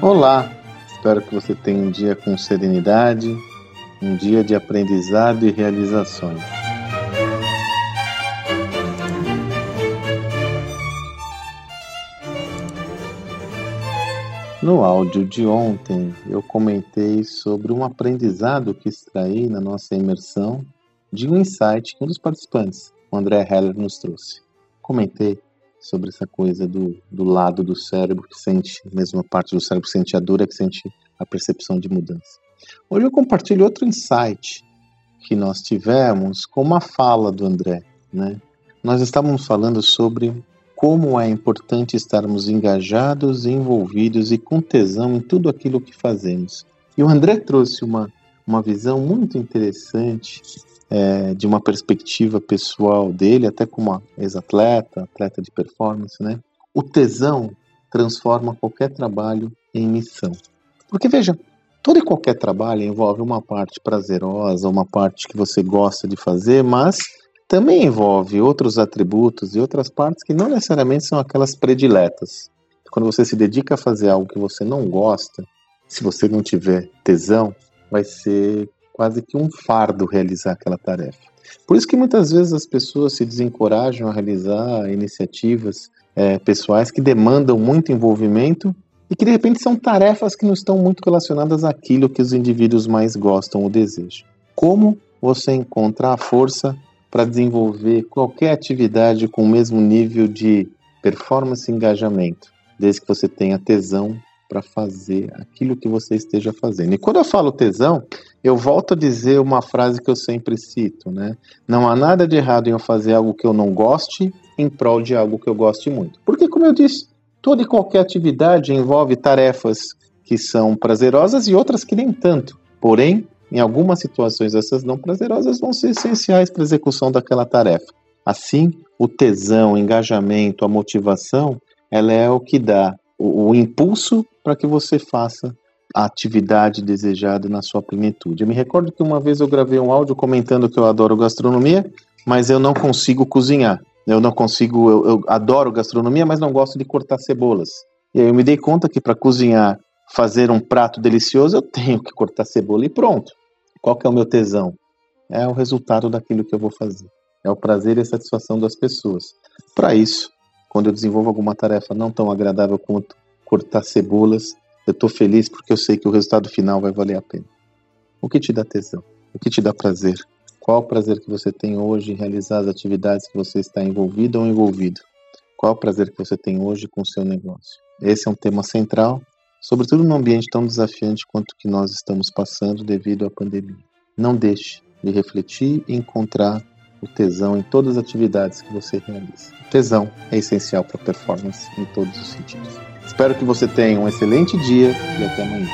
Olá, espero que você tenha um dia com serenidade, um dia de aprendizado e realizações. No áudio de ontem, eu comentei sobre um aprendizado que extraí na nossa imersão de um insight que um dos participantes, o André Heller, nos trouxe. Comentei sobre essa coisa do, do lado do cérebro que sente, mesmo a parte do cérebro que sente a dor, é que sente a percepção de mudança. Hoje eu compartilho outro insight que nós tivemos com uma fala do André. Né? Nós estávamos falando sobre como é importante estarmos engajados, envolvidos e com tesão em tudo aquilo que fazemos. E o André trouxe uma, uma visão muito interessante é, de uma perspectiva pessoal dele, até como ex-atleta, atleta de performance, né? O tesão transforma qualquer trabalho em missão. Porque veja, todo e qualquer trabalho envolve uma parte prazerosa, uma parte que você gosta de fazer, mas também envolve outros atributos e outras partes que não necessariamente são aquelas prediletas. Quando você se dedica a fazer algo que você não gosta, se você não tiver tesão, vai ser quase que um fardo realizar aquela tarefa. Por isso que muitas vezes as pessoas se desencorajam a realizar iniciativas é, pessoais que demandam muito envolvimento e que de repente são tarefas que não estão muito relacionadas àquilo que os indivíduos mais gostam ou desejam. Como você encontra a força para desenvolver qualquer atividade com o mesmo nível de performance e engajamento, desde que você tenha tesão para fazer aquilo que você esteja fazendo. E quando eu falo tesão, eu volto a dizer uma frase que eu sempre cito, né? Não há nada de errado em eu fazer algo que eu não goste em prol de algo que eu goste muito. Porque, como eu disse, toda e qualquer atividade envolve tarefas que são prazerosas e outras que nem tanto. Porém, em algumas situações, essas não prazerosas vão ser essenciais para a execução daquela tarefa. Assim, o tesão, o engajamento, a motivação, ela é o que dá o, o impulso para que você faça a atividade desejada na sua plenitude. Eu me recordo que uma vez eu gravei um áudio comentando que eu adoro gastronomia, mas eu não consigo cozinhar. Eu não consigo, eu, eu adoro gastronomia, mas não gosto de cortar cebolas. E aí eu me dei conta que para cozinhar, fazer um prato delicioso, eu tenho que cortar cebola e pronto. Qual que é o meu tesão? É o resultado daquilo que eu vou fazer. É o prazer e a satisfação das pessoas. Para isso, quando eu desenvolvo alguma tarefa não tão agradável quanto cortar cebolas, eu estou feliz porque eu sei que o resultado final vai valer a pena. O que te dá tesão? O que te dá prazer? Qual o prazer que você tem hoje em realizar as atividades que você está envolvido ou envolvido? Qual o prazer que você tem hoje com o seu negócio? Esse é um tema central, sobretudo num ambiente tão desafiante quanto que nós estamos passando devido à pandemia. Não deixe de refletir e encontrar o tesão em todas as atividades que você realiza. O tesão é essencial para a performance em todos os sentidos. Espero que você tenha um excelente dia e até amanhã.